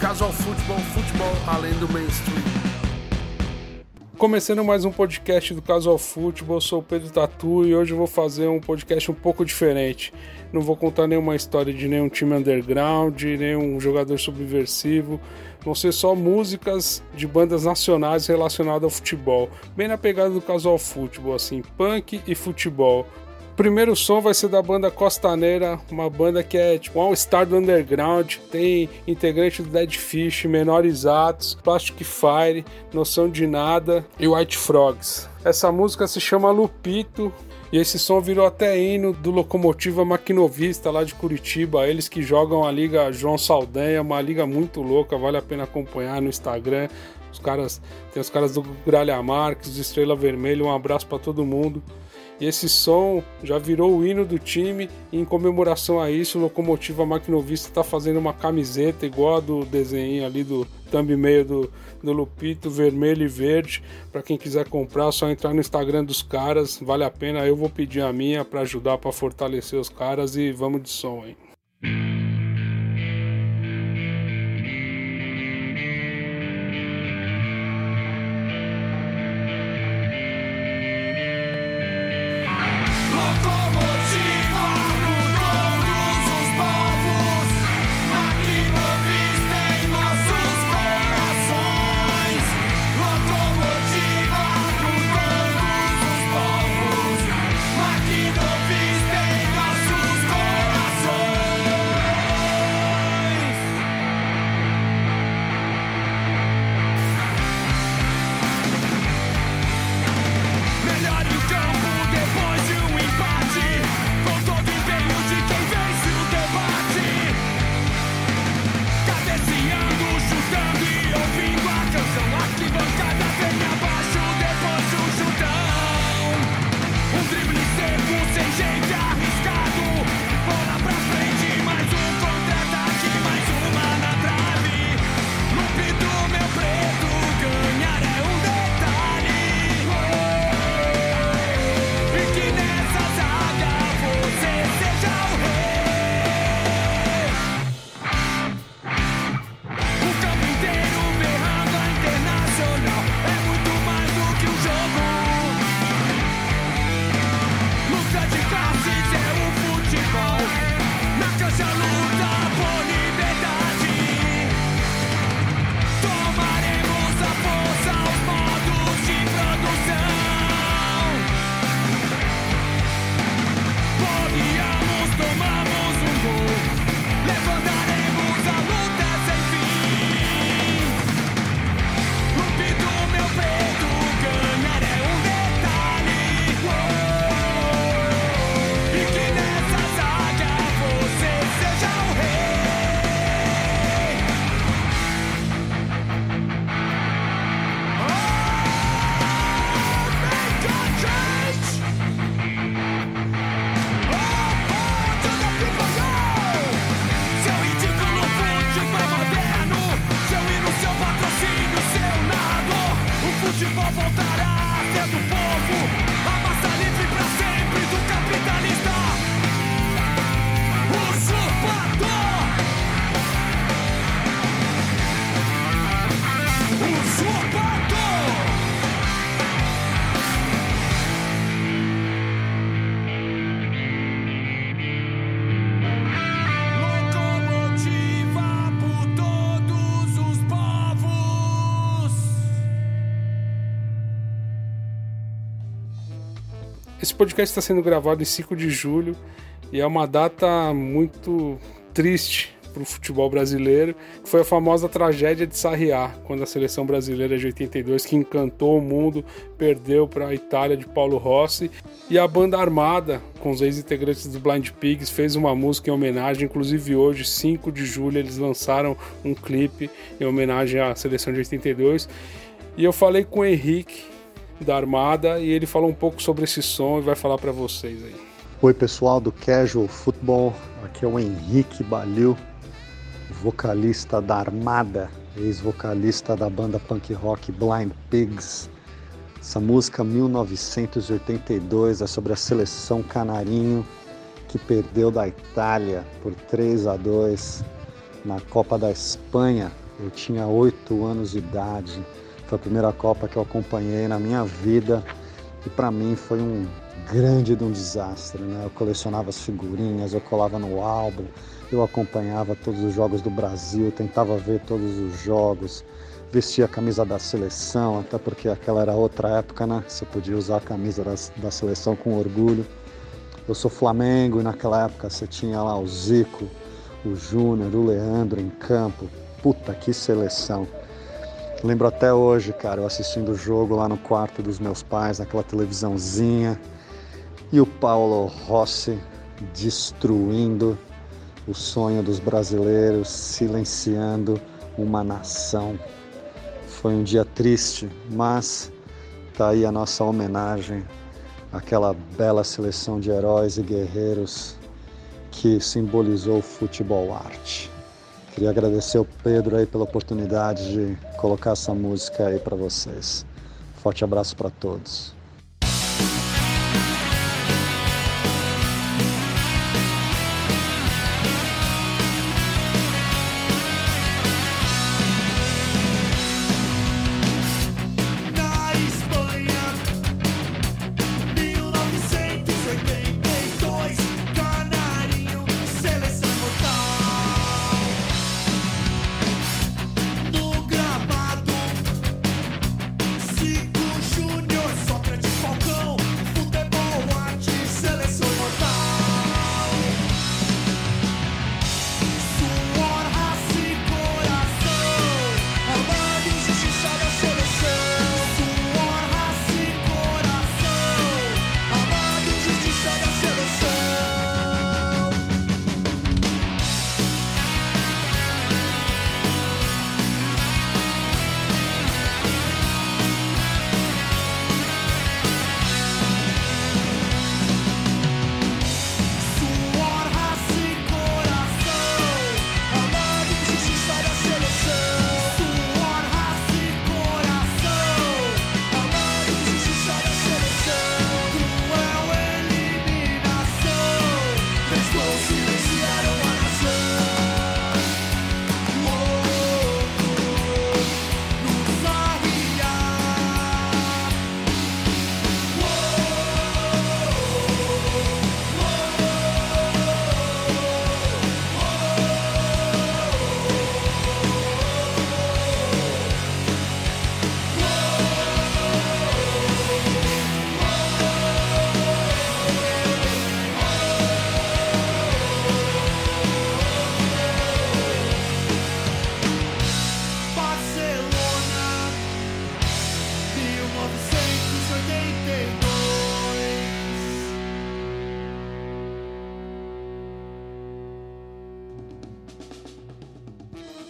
Casual Futebol, futebol além do mainstream. Começando mais um podcast do Casual Futebol, sou o Pedro Tatu e hoje eu vou fazer um podcast um pouco diferente. Não vou contar nenhuma história de nenhum time underground, nenhum jogador subversivo. Vão ser só músicas de bandas nacionais relacionadas ao futebol, bem na pegada do Casual Futebol, assim, punk e futebol primeiro som vai ser da banda Costaneira, uma banda que é tipo all-star do underground, tem integrante do Dead Fish, Menores Atos, Plastic Fire, Noção de Nada e White Frogs. Essa música se chama Lupito, e esse som virou até hino do Locomotiva Maquinovista lá de Curitiba. Eles que jogam a Liga João Saldanha, uma liga muito louca, vale a pena acompanhar no Instagram. Os caras, tem os caras do Gralha Marques, do Estrela Vermelha, um abraço para todo mundo. E esse som já virou o hino do time. E em comemoração a isso, o Locomotiva Maquinovista está fazendo uma camiseta igual a do desenho ali do thumb meio do, do Lupito, vermelho e verde. Para quem quiser comprar, é só entrar no Instagram dos caras, vale a pena. Eu vou pedir a minha para ajudar para fortalecer os caras e vamos de som aí. Podcast está sendo gravado em 5 de julho e é uma data muito triste para o futebol brasileiro, que foi a famosa tragédia de Sarriá, quando a seleção brasileira de 82, que encantou o mundo, perdeu para a Itália de Paulo Rossi, e a banda Armada, com os ex-integrantes do Blind Pigs, fez uma música em homenagem, inclusive hoje, 5 de julho, eles lançaram um clipe em homenagem à seleção de 82, e eu falei com o Henrique, da Armada e ele falou um pouco sobre esse som e vai falar para vocês aí. Oi pessoal do Casual Football, aqui é o Henrique Balil, vocalista da Armada, ex-vocalista da banda punk rock Blind Pigs. Essa música 1982 é sobre a seleção canarinho que perdeu da Itália por 3 a 2 na Copa da Espanha Eu tinha oito anos de idade. Foi a primeira Copa que eu acompanhei na minha vida e para mim foi um grande de um desastre. Né? Eu colecionava as figurinhas, eu colava no álbum, eu acompanhava todos os jogos do Brasil, tentava ver todos os jogos, vestia a camisa da seleção, até porque aquela era outra época, né? Você podia usar a camisa da, da seleção com orgulho. Eu sou Flamengo e naquela época você tinha lá o Zico, o Júnior, o Leandro em campo. Puta que seleção. Lembro até hoje, cara, eu assistindo o jogo lá no quarto dos meus pais, naquela televisãozinha, e o Paulo Rossi destruindo o sonho dos brasileiros, silenciando uma nação. Foi um dia triste, mas tá aí a nossa homenagem àquela bela seleção de heróis e guerreiros que simbolizou o futebol arte. Queria agradecer ao Pedro aí pela oportunidade de colocar essa música aí para vocês. Forte abraço para todos.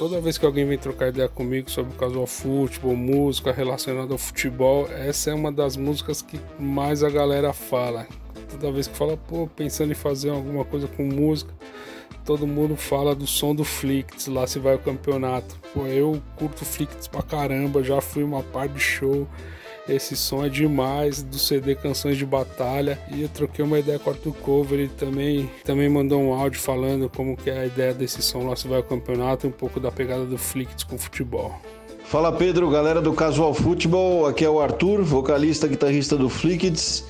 Toda vez que alguém vem trocar ideia comigo sobre casual futebol, música relacionada ao futebol, essa é uma das músicas que mais a galera fala. Toda vez que fala, pô, pensando em fazer alguma coisa com música, todo mundo fala do som do Flicts, lá se vai o campeonato. Pô, eu curto Flicts pra caramba, já fui uma par de show. Esse som é demais do CD Canções de Batalha. E eu troquei uma ideia com o Arthur Cover. Ele também, também mandou um áudio falando como que é a ideia desse som lá se vai ao campeonato, um pouco da pegada do Flicts com futebol. Fala Pedro, galera do Casual Futebol. Aqui é o Arthur, vocalista guitarrista do Flicts.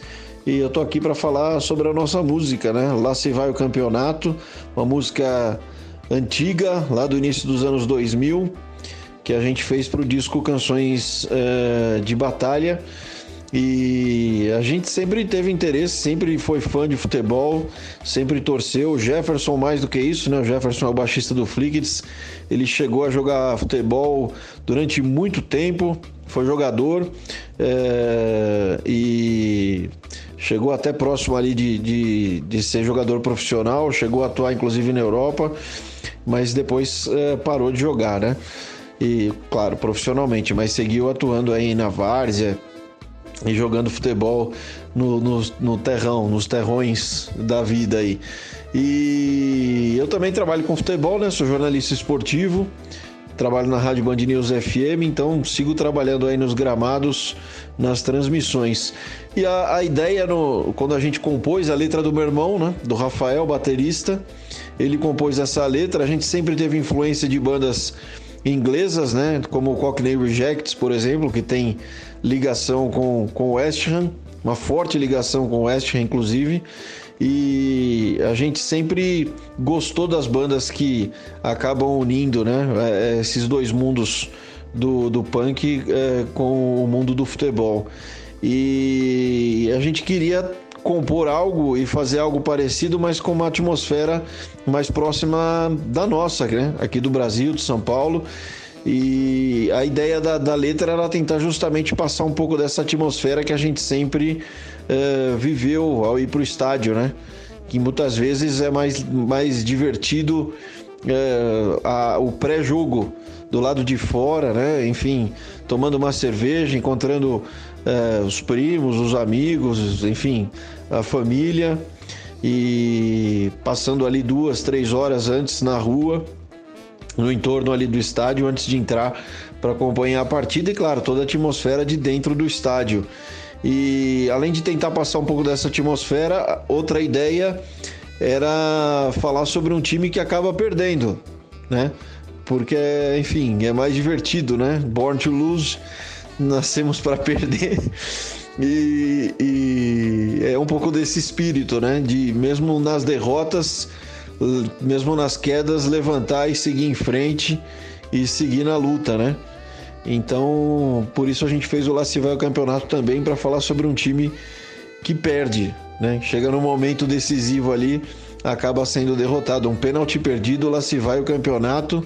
E eu tô aqui para falar sobre a nossa música, né? Lá se vai o campeonato, uma música antiga, lá do início dos anos 2000 que a gente fez para o disco Canções uh, de Batalha. E a gente sempre teve interesse, sempre foi fã de futebol, sempre torceu. O Jefferson, mais do que isso, né? O Jefferson é o baixista do Flickits. Ele chegou a jogar futebol durante muito tempo, foi jogador é, e chegou até próximo ali de, de, de, ser jogador profissional, chegou a atuar inclusive na Europa, mas depois é, parou de jogar, né? E, claro, profissionalmente, mas seguiu atuando aí na várzea e jogando futebol no, no, no terrão, nos terrões da vida aí. E eu também trabalho com futebol, né? Sou jornalista esportivo, trabalho na Rádio Band News FM, então sigo trabalhando aí nos gramados, nas transmissões. E a, a ideia, no, quando a gente compôs a letra do meu irmão, né? Do Rafael, baterista, ele compôs essa letra, a gente sempre teve influência de bandas inglesas, né? Como o Cockney Rejects, por exemplo, que tem ligação com, o West Ham, uma forte ligação com o West Ham, inclusive. E a gente sempre gostou das bandas que acabam unindo, né? É, esses dois mundos do, do punk é, com o mundo do futebol. E a gente queria compor algo e fazer algo parecido, mas com uma atmosfera mais próxima da nossa, né? Aqui do Brasil, de São Paulo. E a ideia da, da letra era tentar justamente passar um pouco dessa atmosfera que a gente sempre uh, viveu ao ir para o estádio, né? Que muitas vezes é mais, mais divertido uh, a, o pré-jogo do lado de fora, né? Enfim, tomando uma cerveja, encontrando uh, os primos, os amigos, enfim, a família e passando ali duas, três horas antes na rua, no entorno ali do estádio, antes de entrar para acompanhar a partida e, claro, toda a atmosfera de dentro do estádio. E além de tentar passar um pouco dessa atmosfera, outra ideia era falar sobre um time que acaba perdendo, né? Porque, enfim, é mais divertido, né? Born to lose, nascemos para perder. E, e, é um pouco desse espírito, né? De mesmo nas derrotas, mesmo nas quedas, levantar e seguir em frente e seguir na luta, né? Então, por isso a gente fez o Lá Vai Campeonato também para falar sobre um time que perde, né? Chega no momento decisivo ali, acaba sendo derrotado. Um pênalti perdido, lá vai campeonato.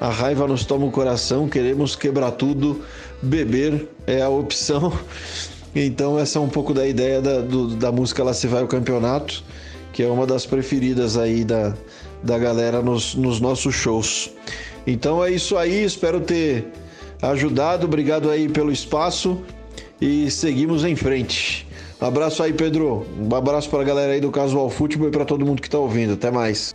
A raiva nos toma o coração, queremos quebrar tudo, beber é a opção. Então essa é um pouco da ideia da, do, da música Lá Se Vai o Campeonato, que é uma das preferidas aí da, da galera nos, nos nossos shows. Então é isso aí, espero ter ajudado, obrigado aí pelo espaço e seguimos em frente. Abraço aí, Pedro. Um abraço para a galera aí do Casual Futebol e para todo mundo que está ouvindo. Até mais.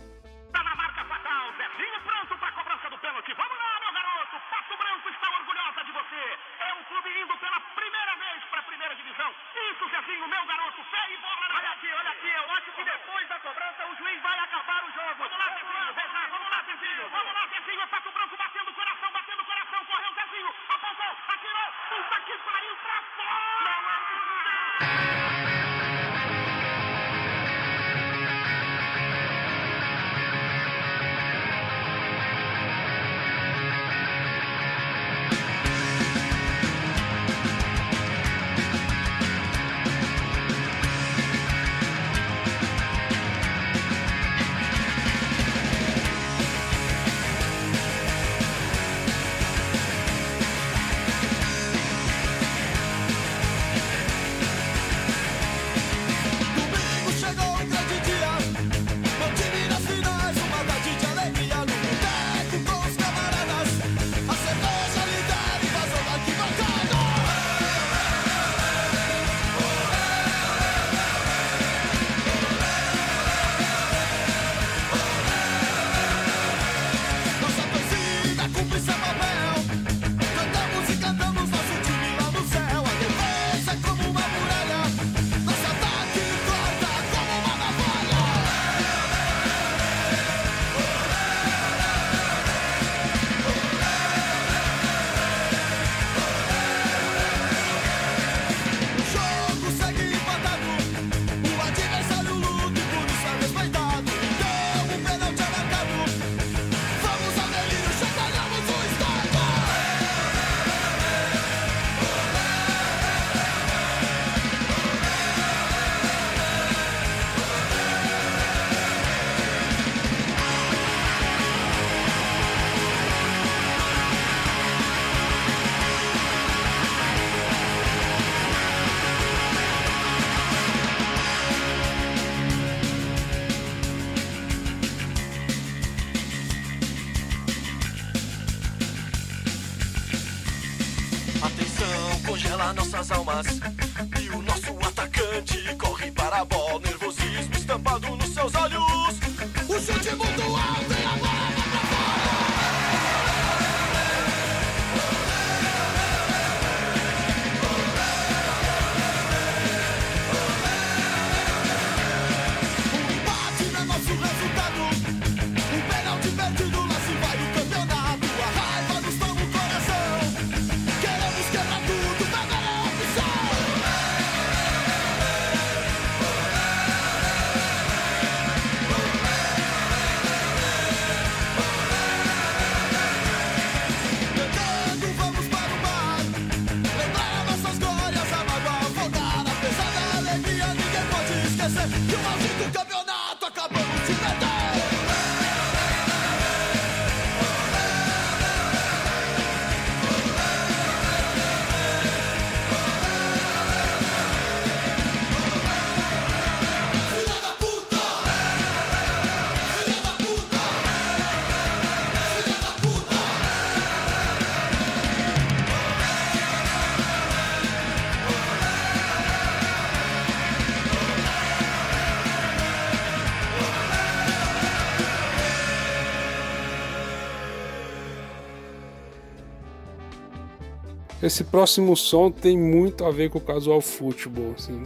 Esse próximo som tem muito a ver com o casual futebol. Assim.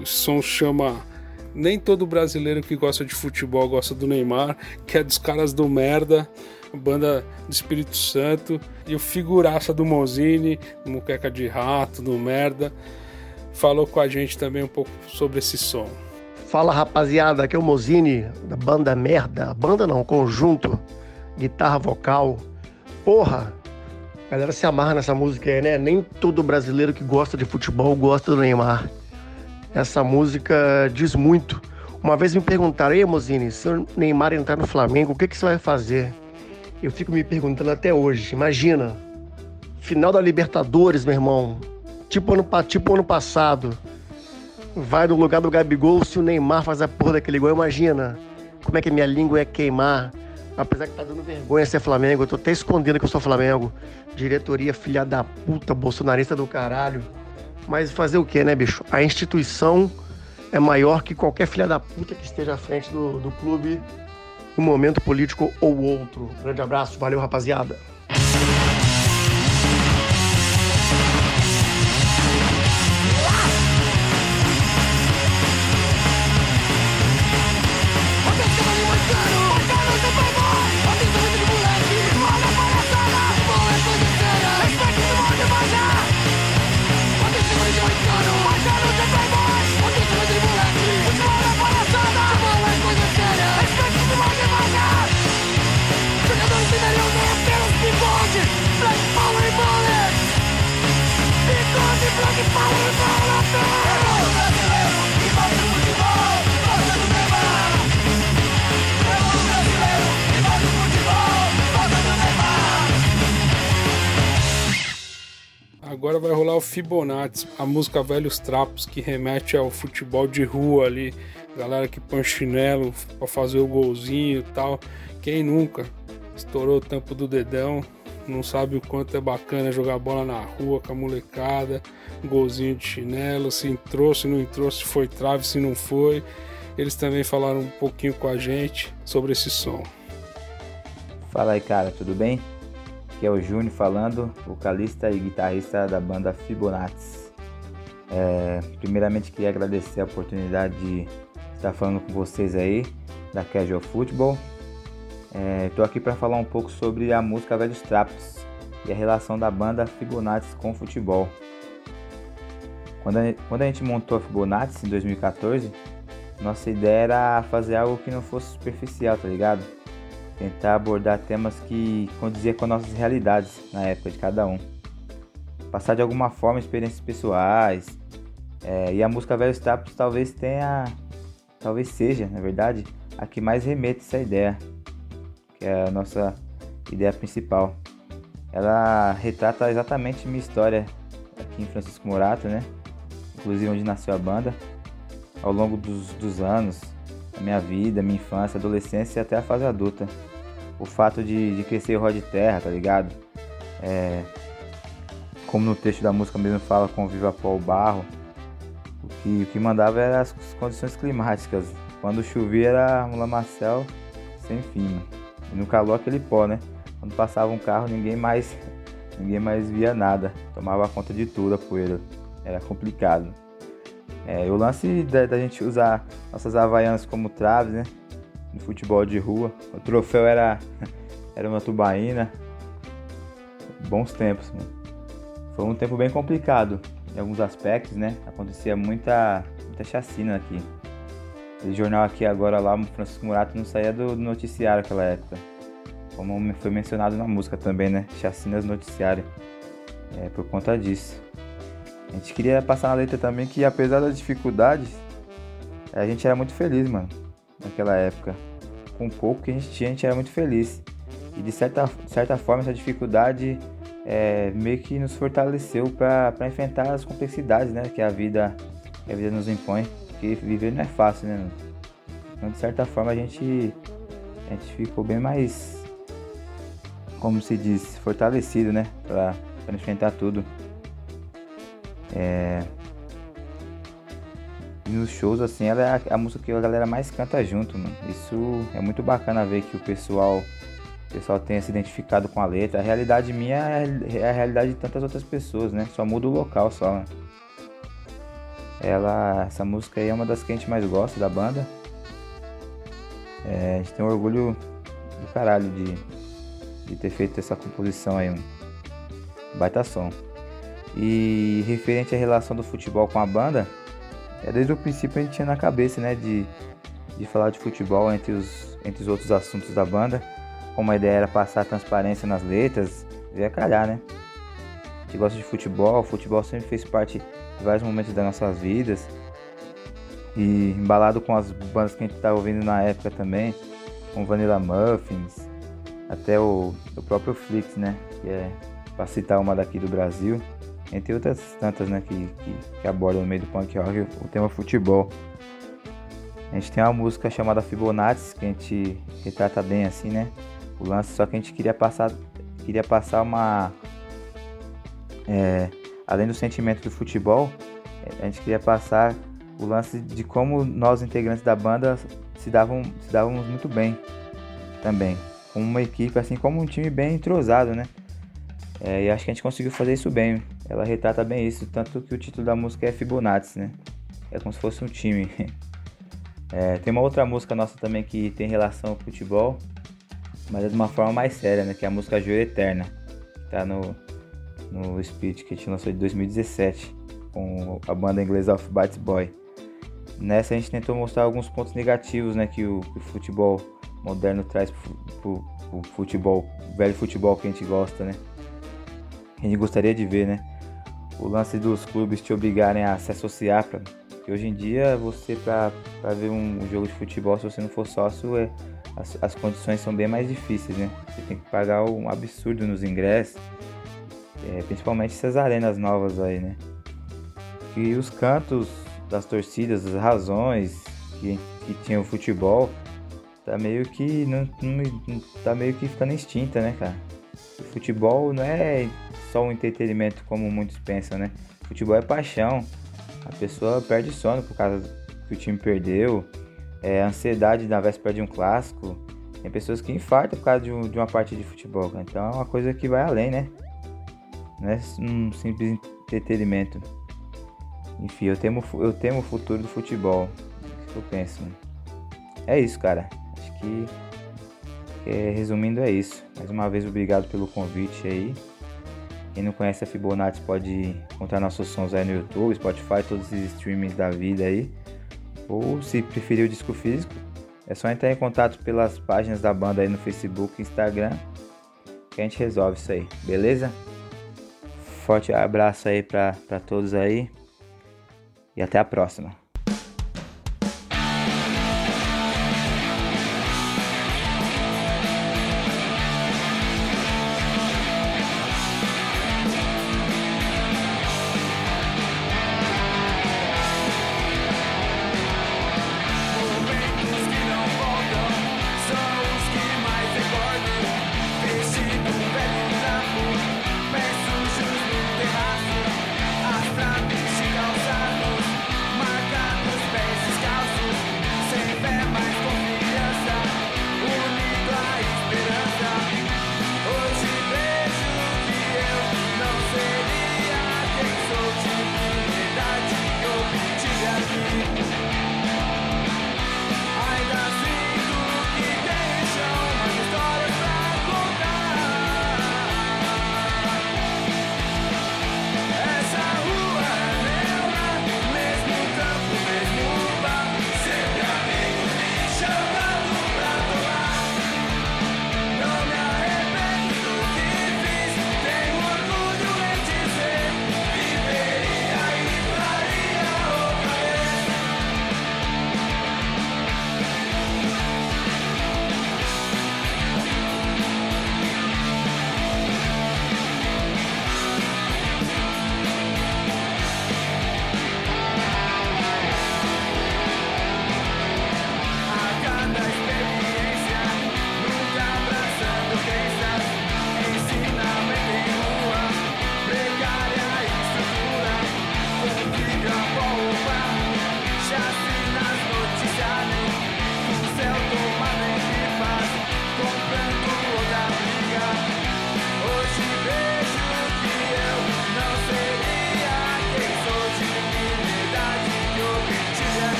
O som chama Nem todo brasileiro que gosta de futebol gosta do Neymar, que é dos caras do merda, banda do Espírito Santo, e o figuraça do Mozini, Muqueca de Rato, do Merda, falou com a gente também um pouco sobre esse som. Fala rapaziada, aqui é o Mozini, da banda Merda. Banda não, conjunto, guitarra vocal. Porra, galera se amarra nessa música aí, né? Nem todo brasileiro que gosta de futebol gosta do Neymar. Essa música diz muito. Uma vez me perguntaram, ei Mozini, se o Neymar entrar no Flamengo, o que, que você vai fazer? Eu fico me perguntando até hoje. Imagina, final da Libertadores, meu irmão. Tipo ano, tipo ano passado. Vai no lugar do Gabigol se o Neymar faz a porra daquele gol. Imagina como é que minha língua ia queimar. Apesar que tá dando vergonha ser Flamengo, eu tô até escondendo que eu sou Flamengo. Diretoria filha da puta, bolsonarista do caralho. Mas fazer o que, né, bicho? A instituição é maior que qualquer filha da puta que esteja à frente do, do clube no momento político ou outro. Grande abraço, valeu, rapaziada. Agora vai rolar o Fibonacci, a música Velhos Trapos, que remete ao futebol de rua ali. Galera que põe chinelo pra fazer o golzinho e tal. Quem nunca estourou o tampo do dedão, não sabe o quanto é bacana jogar bola na rua com a molecada, golzinho de chinelo, se entrou, se não entrou, se foi trave, se não foi. Eles também falaram um pouquinho com a gente sobre esse som. Fala aí, cara, tudo bem? Aqui é o Júnior falando, vocalista e guitarrista da banda Fibonacci. É, primeiramente queria agradecer a oportunidade de estar falando com vocês aí da Casual Football. Estou é, aqui para falar um pouco sobre a música Velhos Trapos e a relação da banda Fibonacci com o futebol. Quando a, quando a gente montou a Fibonacci em 2014, nossa ideia era fazer algo que não fosse superficial, tá ligado? Tentar abordar temas que condiziam com nossas realidades na época de cada um. Passar de alguma forma experiências pessoais. É, e a música Velhos Tapos talvez tenha, talvez seja, na verdade, a que mais remete essa ideia, que é a nossa ideia principal. Ela retrata exatamente minha história aqui em Francisco Morato, né? Inclusive onde nasceu a banda. Ao longo dos, dos anos, a minha vida, minha infância, adolescência e até a fase adulta o fato de, de crescer ró de terra, tá ligado? É, como no texto da música mesmo fala, conviva pó o barro. O que, o que mandava era as condições climáticas. Quando chovia era um lamacel sem fim. Mano. E no calor aquele pó, né? Quando passava um carro ninguém mais ninguém mais via nada. Tomava conta de tudo a poeira. Era complicado. É, o lance da, da gente usar nossas havaianas como traves, né? No futebol de rua. O troféu era, era uma tubaína. Bons tempos, mano. Foi um tempo bem complicado em alguns aspectos, né? Acontecia muita, muita chacina aqui. Esse jornal aqui agora lá, Francisco Murato não saía do, do noticiário naquela época. Como foi mencionado na música também, né? Chacinas noticiário. É, por conta disso. A gente queria passar na letra também que apesar das dificuldades, a gente era muito feliz, mano naquela época. Com pouco que a gente tinha, a gente era muito feliz. E de certa, certa forma, essa dificuldade é, meio que nos fortaleceu para enfrentar as complexidades né, que, a vida, que a vida nos impõe. Porque viver não é fácil, né? Então, de certa forma, a gente, a gente ficou bem mais, como se diz, fortalecido, né? Para enfrentar tudo. É, nos shows, assim, ela é a, a, música que a galera mais canta junto, mano. Isso é muito bacana ver que o pessoal o pessoal tenha se identificado com a letra. A realidade minha é a realidade de tantas outras pessoas, né? Só muda o local só. Né? Ela, essa música aí é uma das que a gente mais gosta da banda. É, a gente tem um orgulho do caralho de, de ter feito essa composição aí, baita som. E referente à relação do futebol com a banda, é desde o princípio a gente tinha na cabeça, né, de, de falar de futebol entre os, entre os outros assuntos da banda. Como a ideia era passar transparência nas letras, veio a calhar, né? A gente gosta de futebol, o futebol sempre fez parte de vários momentos das nossas vidas. E embalado com as bandas que a gente estava ouvindo na época também, com Vanilla Muffins, até o, o próprio Flix, né? Que é, para citar uma daqui do Brasil, entre outras tantas, né? Que, que, que abordam no meio do punk rock o tema futebol. A gente tem uma música chamada Fibonacci, que a gente retrata bem assim, né? O lance, só que a gente queria passar, queria passar uma. É, além do sentimento do futebol, a gente queria passar o lance de como nós integrantes da banda se davam se dávamos muito bem também como uma equipe assim como um time bem entrosado né é, e acho que a gente conseguiu fazer isso bem. Ela retrata bem isso tanto que o título da música é Fibonacci né? É como se fosse um time. É, tem uma outra música nossa também que tem relação com futebol mas é de uma forma mais séria né? Que é a música Joia Eterna que tá no no Spirit que a gente lançou de 2017 com a banda inglesa Of Bites Boy. Nessa a gente tentou mostrar alguns pontos negativos né, que, o, que o futebol moderno traz para o futebol, o velho futebol que a gente gosta, né? Que a gente gostaria de ver, né? O lance dos clubes te obrigarem a se associar para que hoje em dia você para ver um, jogo de futebol, se você não for sócio, é, as, as, condições são bem mais difíceis, né? Você tem que pagar um absurdo nos ingressos, é, principalmente essas arenas novas aí, né? E os cantos das torcidas, das razões que, que tinha o futebol, tá meio que não, não, tá meio que ficando extinta, né, cara? O futebol não é só um entretenimento como muitos pensam, né? Futebol é paixão. A pessoa perde sono por causa que o time perdeu, é ansiedade na véspera de um clássico. Tem pessoas que infartam por causa de, um, de uma partida de futebol, cara. Então é uma coisa que vai além, né? Não é um simples entretenimento. Enfim, eu temo, eu temo o futuro do futebol. É isso que eu penso. É isso, cara. Acho que, é, resumindo é isso. Mais uma vez, obrigado pelo convite aí. Quem não conhece a Fibonacci pode encontrar nossos sons aí no YouTube, Spotify, todos esses streamings da vida aí. Ou se preferir o disco físico, é só entrar em contato pelas páginas da banda aí no Facebook Instagram que a gente resolve isso aí, beleza? Forte abraço aí pra todos aí e até a próxima.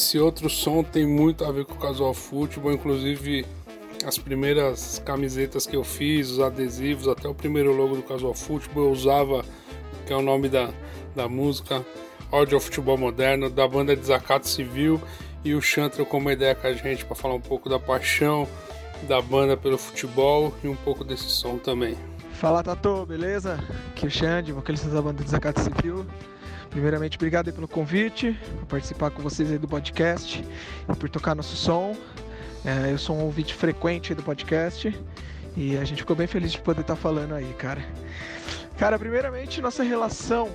Esse outro som tem muito a ver com o casual futebol, inclusive as primeiras camisetas que eu fiz, os adesivos, até o primeiro logo do casual futebol eu usava, que é o nome da, da música, Audio Futebol Moderno, da banda Desacato Civil, e o Chantra com uma ideia com a gente para falar um pouco da paixão da banda pelo futebol e um pouco desse som também. Fala Tato, beleza? Aqui é o Xande, vocalista da banda Desacato Civil. Primeiramente, obrigado pelo convite, por participar com vocês aí do podcast e por tocar nosso som. É, eu sou um ouvinte frequente do podcast e a gente ficou bem feliz de poder estar falando aí, cara. Cara, primeiramente, nossa relação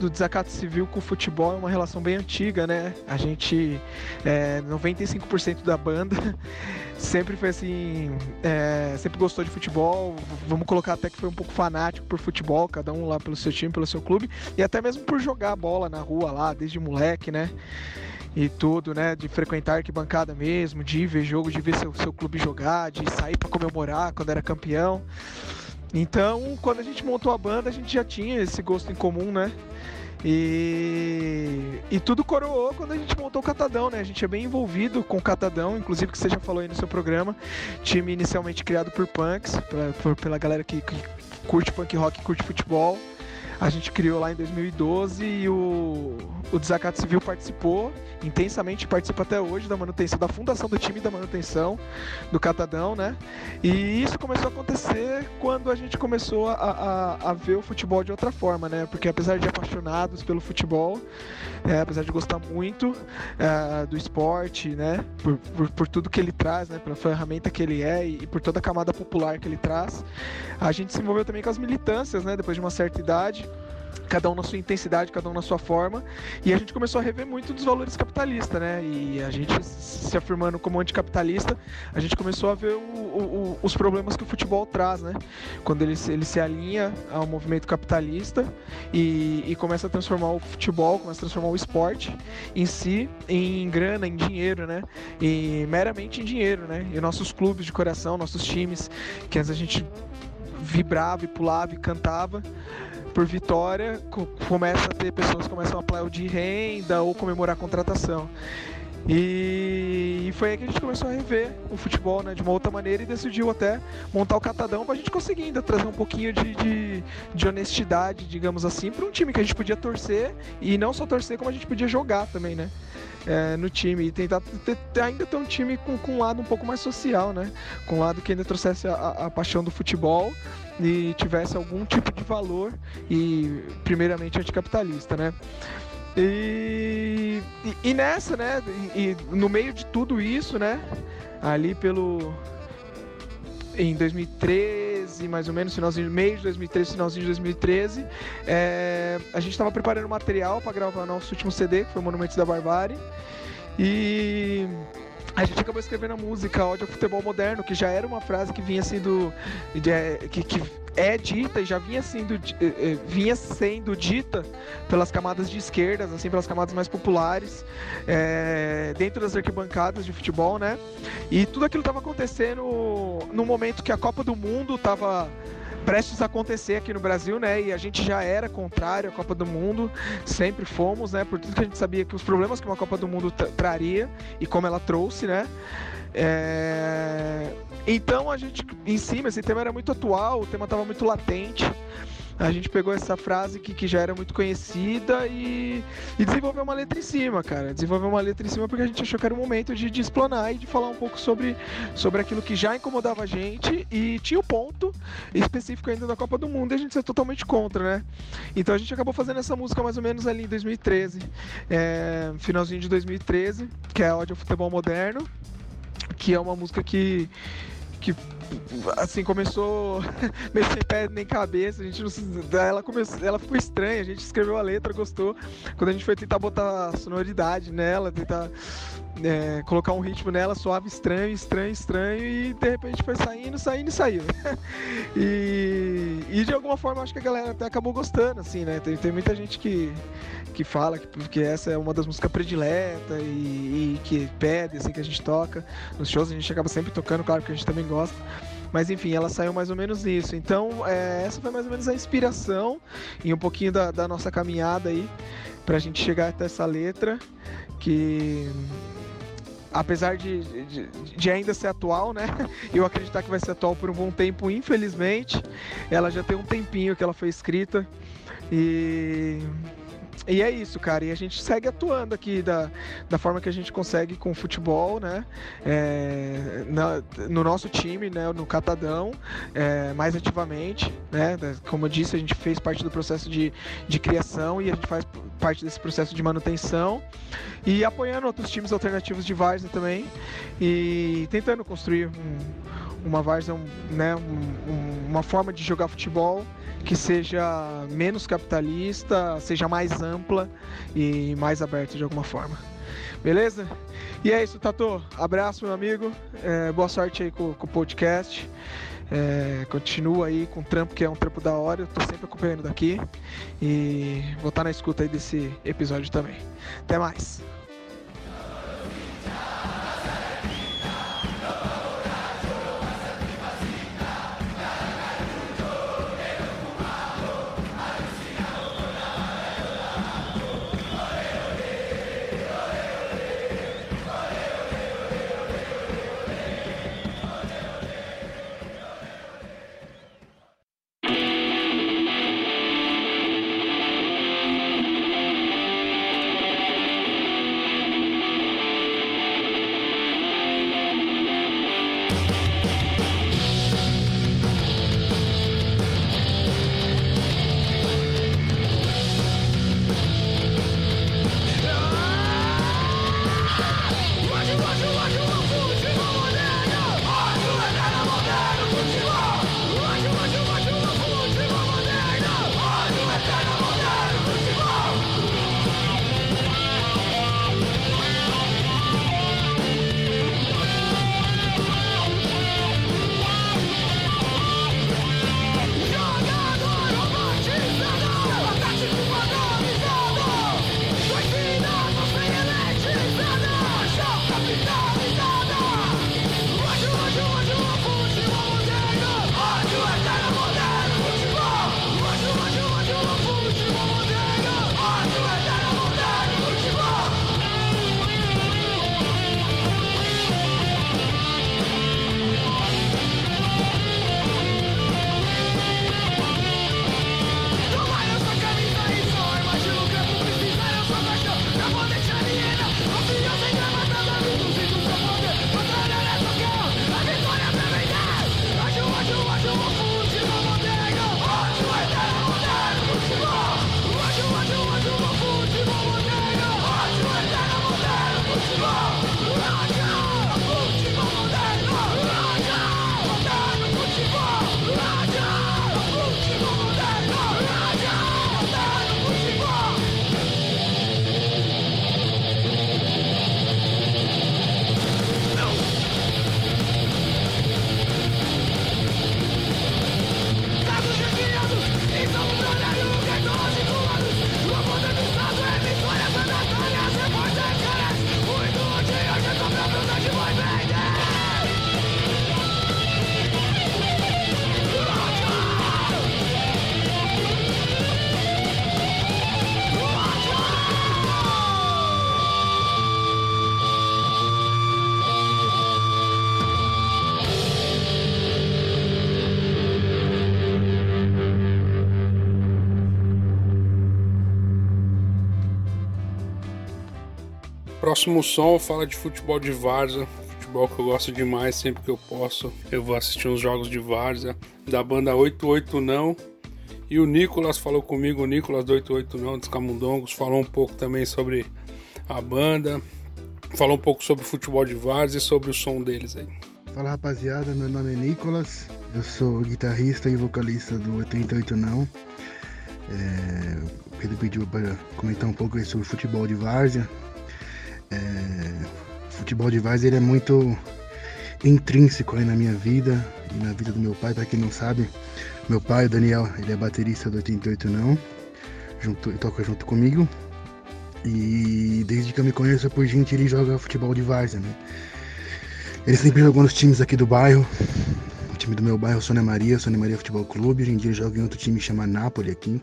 do desacato civil com o futebol é uma relação bem antiga, né? A gente, é, 95% da banda sempre foi assim, é, sempre gostou de futebol. Vamos colocar até que foi um pouco fanático por futebol, cada um lá pelo seu time, pelo seu clube, e até mesmo por jogar bola na rua lá, desde moleque, né? e tudo, né? De frequentar arquibancada mesmo, de ver jogo, de ver seu, seu clube jogar, de sair para comemorar quando era campeão. Então, quando a gente montou a banda, a gente já tinha esse gosto em comum, né? E, e tudo coroou quando a gente montou o Catadão, né? A gente é bem envolvido com o Catadão, inclusive que você já falou aí no seu programa. Time inicialmente criado por punks, pra, por, pela galera que, que curte punk rock, curte futebol. A gente criou lá em 2012 e o, o Desacato Civil participou intensamente, participa até hoje da manutenção, da fundação do time da manutenção do Catadão, né? E isso começou a acontecer quando a gente começou a, a, a ver o futebol de outra forma, né? Porque apesar de apaixonados pelo futebol, é, apesar de gostar muito é, do esporte, né? Por, por, por, tudo que ele traz, né? Pela ferramenta que ele é e, e por toda a camada popular que ele traz, a gente se envolveu também com as militâncias, né? Depois de uma certa idade cada um na sua intensidade, cada um na sua forma, e a gente começou a rever muito dos valores capitalistas, né? E a gente se afirmando como anticapitalista, a gente começou a ver o, o, os problemas que o futebol traz, né? Quando ele, ele se alinha ao movimento capitalista e, e começa a transformar o futebol, começa a transformar o esporte em si em grana, em dinheiro, né? E meramente em dinheiro, né? E nossos clubes de coração, nossos times, que antes a gente vibrava e pulava e cantava por vitória, começa a ter pessoas que começam a aplaudir renda ou comemorar a contratação. E foi aí que a gente começou a rever o futebol né, de uma outra maneira e decidiu até montar o catadão para a gente conseguir ainda trazer um pouquinho de, de, de honestidade, digamos assim, para um time que a gente podia torcer e não só torcer, como a gente podia jogar também, né? É, no time e tentar ter, ainda ter um time com, com um lado um pouco mais social, né? Com um lado que ainda trouxesse a, a paixão do futebol e tivesse algum tipo de valor e primeiramente anticapitalista, né? E, e, e nessa, né? E, e, no meio de tudo isso, né? Ali pelo em 2013, mais ou menos, finalzinho, meio de 2013, finalzinho de 2013, é, a gente estava preparando material para gravar nosso último CD, que foi Monumentos da Barbárie. E a gente acabou escrevendo a música Ódio ao Futebol Moderno, que já era uma frase que vinha sendo. que, que é dita e já vinha sendo, eh, eh, vinha sendo dita pelas camadas de esquerdas, assim, pelas camadas mais populares, é, dentro das arquibancadas de futebol, né? E tudo aquilo estava acontecendo no momento que a Copa do Mundo estava prestes a acontecer aqui no Brasil, né? E a gente já era contrário à Copa do Mundo, sempre fomos, né? Por tudo que a gente sabia que os problemas que uma Copa do Mundo traria e como ela trouxe, né? É... Então a gente, em cima, esse tema era muito atual, o tema estava muito latente a gente pegou essa frase que, que já era muito conhecida e, e desenvolveu uma letra em cima, cara. Desenvolveu uma letra em cima porque a gente achou que era o momento de, de explanar e de falar um pouco sobre, sobre aquilo que já incomodava a gente e tinha o um ponto específico ainda da Copa do Mundo e a gente ser totalmente contra, né? Então a gente acabou fazendo essa música mais ou menos ali em 2013, é, finalzinho de 2013, que é Ódio ao Futebol Moderno, que é uma música que que assim começou meio sem pé nem cabeça, a gente não, ela começou, ela ficou estranha, a gente escreveu a letra, gostou. Quando a gente foi tentar botar sonoridade nela, tentar é, colocar um ritmo nela suave, estranho, estranho, estranho, e de repente foi saindo, saindo e saiu. e, e de alguma forma acho que a galera até acabou gostando, assim, né? Tem, tem muita gente que, que fala que, que essa é uma das músicas prediletas e, e que pede, assim, que a gente toca. Nos shows a gente acaba sempre tocando, claro que a gente também gosta. Mas enfim, ela saiu mais ou menos nisso. Então, é, essa foi mais ou menos a inspiração e um pouquinho da, da nossa caminhada aí pra gente chegar até essa letra. que apesar de, de, de, ainda ser atual, né? Eu acreditar que vai ser atual por um bom tempo, infelizmente. Ela já tem um tempinho que ela foi escrita. E e é isso, cara. E a gente segue atuando aqui da, da forma que a gente consegue com o futebol, né? É, na, no nosso time, né? No Catadão, é, mais ativamente, né? Como eu disse, a gente fez parte do processo de, de criação e a gente faz parte desse processo de manutenção e apoiando outros times alternativos de Várzea também e tentando construir um, uma Várzea, né? Um, uma forma de jogar futebol que seja menos capitalista, seja mais ampla e mais aberta de alguma forma. Beleza? E é isso, Tato. Abraço, meu amigo. É, boa sorte aí com, com o podcast. É, continua aí com o trampo, que é um trampo da hora. Eu tô sempre acompanhando daqui. E vou estar na escuta aí desse episódio também. Até mais. Próximo som fala de futebol de várzea, futebol que eu gosto demais sempre que eu posso. Eu vou assistir uns jogos de várzea da banda 88 Não. E o Nicolas falou comigo, o Nicolas do 88 Não dos Camundongos, falou um pouco também sobre a banda, falou um pouco sobre futebol de várzea e sobre o som deles aí. Fala rapaziada, meu nome é Nicolas, eu sou guitarrista e vocalista do 88 Não. É, o Pedro pediu para comentar um pouco sobre futebol de várzea, é, futebol de várzea ele é muito intrínseco aí na minha vida e na vida do meu pai, para quem não sabe. Meu pai, o Daniel, ele é baterista do 88 não, junto, toca junto comigo. E desde que eu me conheço por gente, ele joga futebol de várzea, né? Ele sempre jogou nos times aqui do bairro. O time do meu bairro é Sônia Maria, Sônia Maria Futebol Clube. Hoje em dia ele joga em outro time que chama Napoli aqui.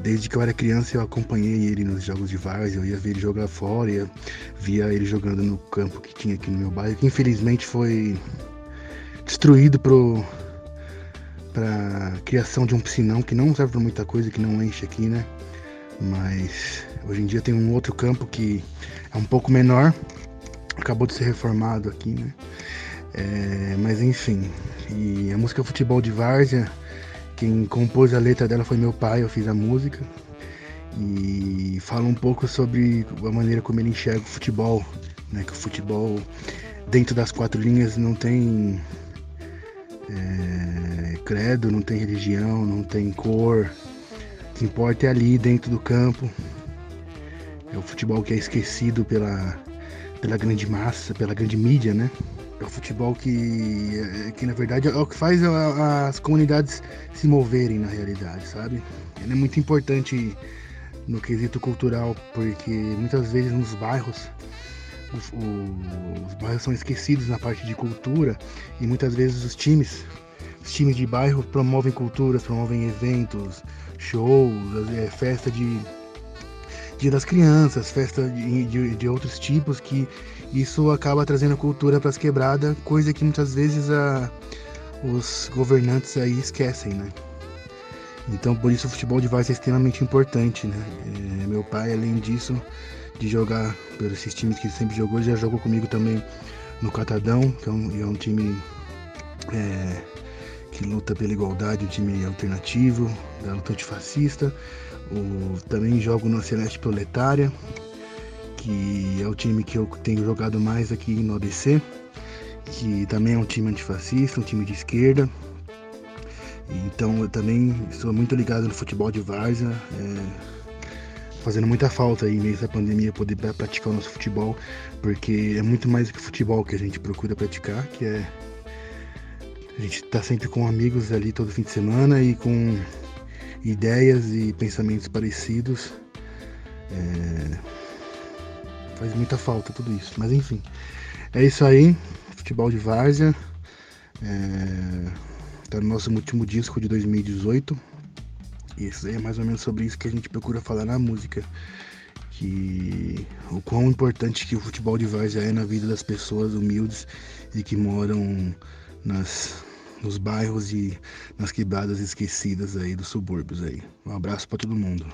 Desde que eu era criança eu acompanhei ele nos jogos de várzea, eu ia ver ele jogar fora, ia, via ele jogando no campo que tinha aqui no meu bairro, que infelizmente foi destruído pro para criação de um piscinão que não serve para muita coisa, que não enche aqui, né? Mas hoje em dia tem um outro campo que é um pouco menor, acabou de ser reformado aqui, né? É, mas enfim, e a música Futebol de Várzea, quem compôs a letra dela foi meu pai, eu fiz a música. E fala um pouco sobre a maneira como ele enxerga o futebol, né? Que o futebol dentro das quatro linhas não tem é, credo, não tem religião, não tem cor. O que importa é ali dentro do campo. É o futebol que é esquecido pela, pela grande massa, pela grande mídia, né? É o futebol que, é, que na verdade é o que faz as comunidades se moverem na realidade, sabe? Ele é muito importante no quesito cultural, porque muitas vezes nos bairros os, os, bairros são esquecidos na parte de cultura e muitas vezes os times, os times de bairro promovem culturas, promovem eventos, shows, é, festa de Dia das Crianças, festa de, de, de outros tipos que isso acaba trazendo cultura para as quebradas, coisa que muitas vezes a, os governantes aí esquecem, né? Então por isso o futebol de várzea é extremamente importante, né? É, meu pai, além disso, de jogar pelos esses times que ele sempre jogou, já jogou comigo também no Catadão, que é um, é um time é, que luta pela igualdade, um time alternativo, luta antifascista. O, também jogo no Celeste Proletária, que é o time que eu tenho jogado mais aqui no ADC, que também é um time antifascista, um time de esquerda. Então eu também sou muito ligado no futebol de várzea. É, fazendo muita falta aí nessa pandemia poder praticar o nosso futebol, porque é muito mais do que futebol que a gente procura praticar, que é a gente tá sempre com amigos ali todo fim de semana e com ideias e pensamentos parecidos. É... Faz muita falta tudo isso. Mas enfim, é isso aí. Futebol de várzea. É... Tá no nosso último disco de 2018. E isso é mais ou menos sobre isso que a gente procura falar na música. Que o quão importante que o futebol de várzea é na vida das pessoas humildes e que moram nas, nos bairros e nas quebradas esquecidas aí dos subúrbios aí. Um abraço para todo mundo.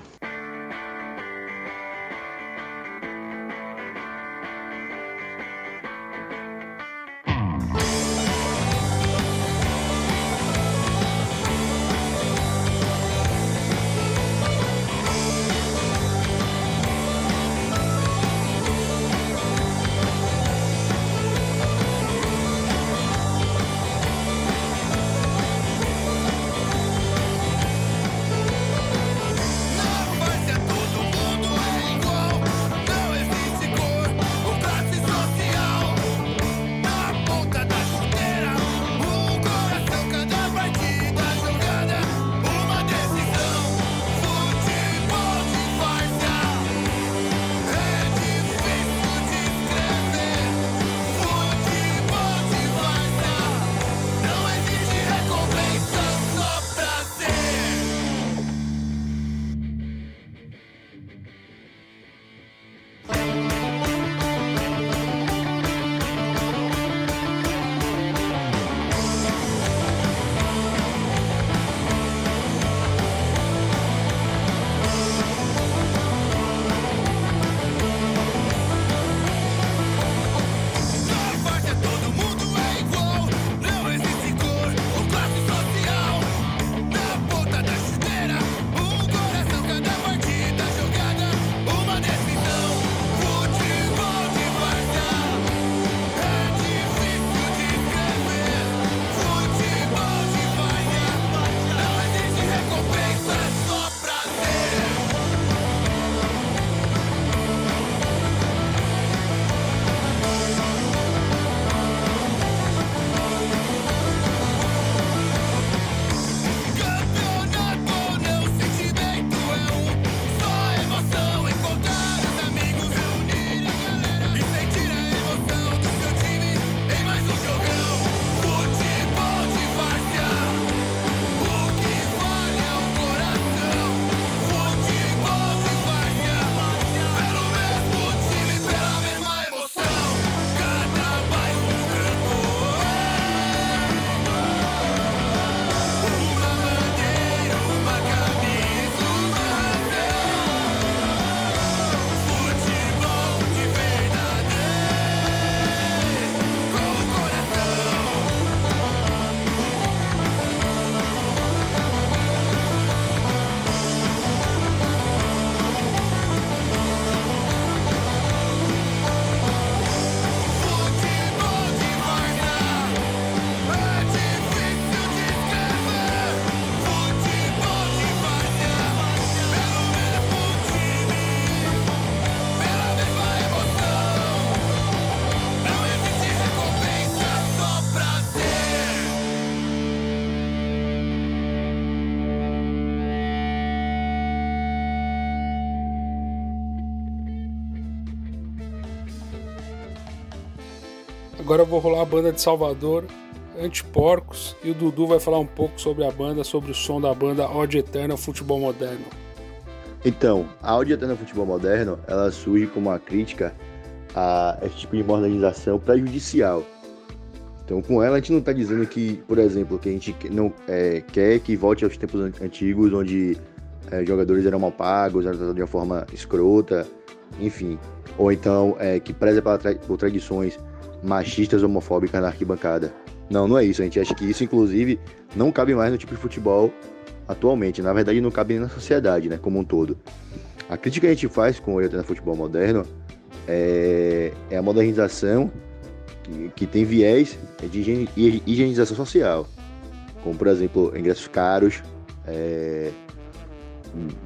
Agora vou rolar a banda de Salvador, Antiporcos, e o Dudu vai falar um pouco sobre a banda, sobre o som da banda Ode Eterna Futebol Moderno. Então, a Ode Eterna Futebol Moderno, ela surge como uma crítica a esse tipo de modernização prejudicial. Então, com ela, a gente não está dizendo que, por exemplo, que a gente não é, quer que volte aos tempos antigos, onde é, jogadores eram mal pagos, eram tratados de uma forma escrota, enfim. Ou então é, que preza tra por tradições machistas, homofóbicas na arquibancada. Não, não é isso. A gente acha que isso, inclusive, não cabe mais no tipo de futebol atualmente. Na verdade, não cabe nem na sociedade, né, como um todo. A crítica que a gente faz com o no futebol moderno é, é a modernização que, que, tem viés de higienização social. Como, por exemplo, ingressos caros, é,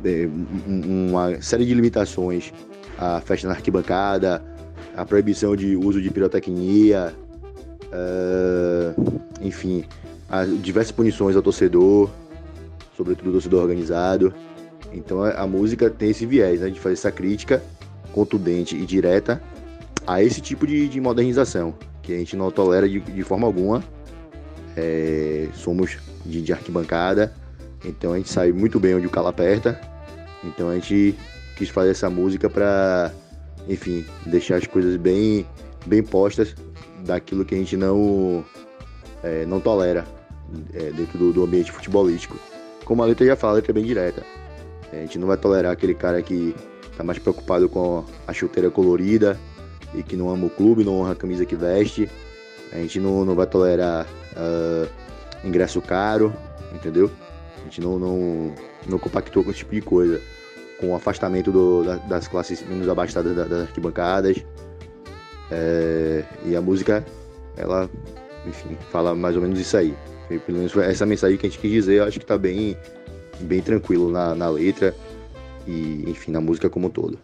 é uma série de limitações à festa na arquibancada, a proibição de uso de pirotecnia, uh, enfim, as diversas punições ao torcedor, sobretudo ao torcedor organizado. Então a, a música tem esse viés, né, de fazer essa crítica contundente e direta a esse tipo de, de modernização, que a gente não tolera de, de forma alguma. É, somos de, de arquibancada, então a gente sabe muito bem onde o calo aperta. Então a gente quis fazer essa música para enfim, deixar as coisas bem, bem postas daquilo que a gente não, é, não tolera é, dentro do, do, ambiente futebolístico. Como a letra já fala, a letra é bem direta. A gente não vai tolerar aquele cara que tá mais preocupado com a chuteira colorida e que não ama o clube, não honra a camisa que veste. A gente não, não vai tolerar uh, ingresso caro, entendeu? A gente não, não, não compactou com esse tipo de coisa com o afastamento do, da, das classes menos abastadas das, das arquibancadas. É, e a música, ela, enfim, fala mais ou menos isso aí. E, pelo menos essa mensagem que a gente quis dizer, eu acho que tá bem, bem tranquilo na, na letra e, enfim, na música como um todo.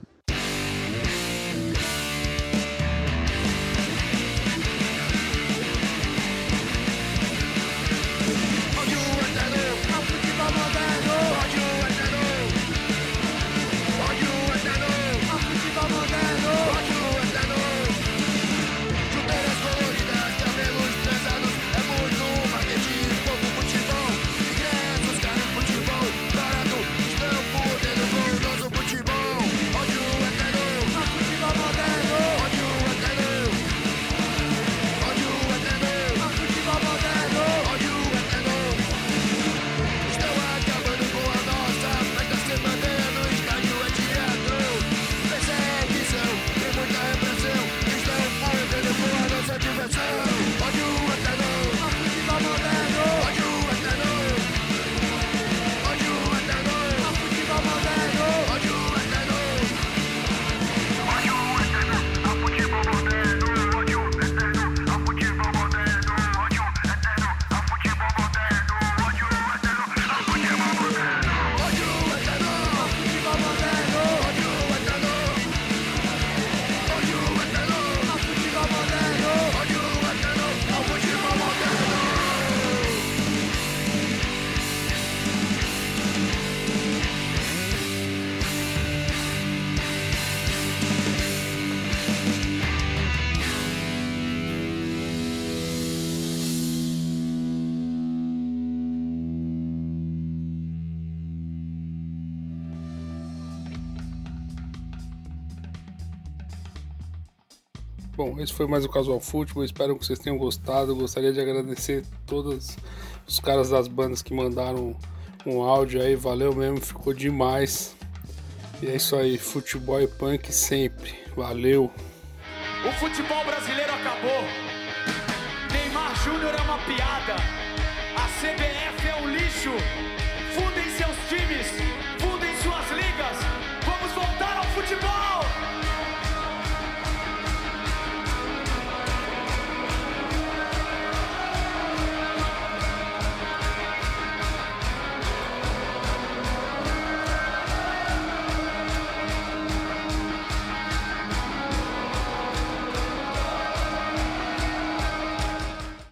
Esse foi mais o Casual Futebol. Espero que vocês tenham gostado. Gostaria de agradecer todos os caras das bandas que mandaram um áudio aí. Valeu mesmo, ficou demais. E é isso aí, futebol e punk sempre. Valeu. O futebol brasileiro acabou. Neymar Júnior é uma piada. A CBF é um lixo. Fundem seus times, fundem suas ligas. Vamos voltar ao futebol!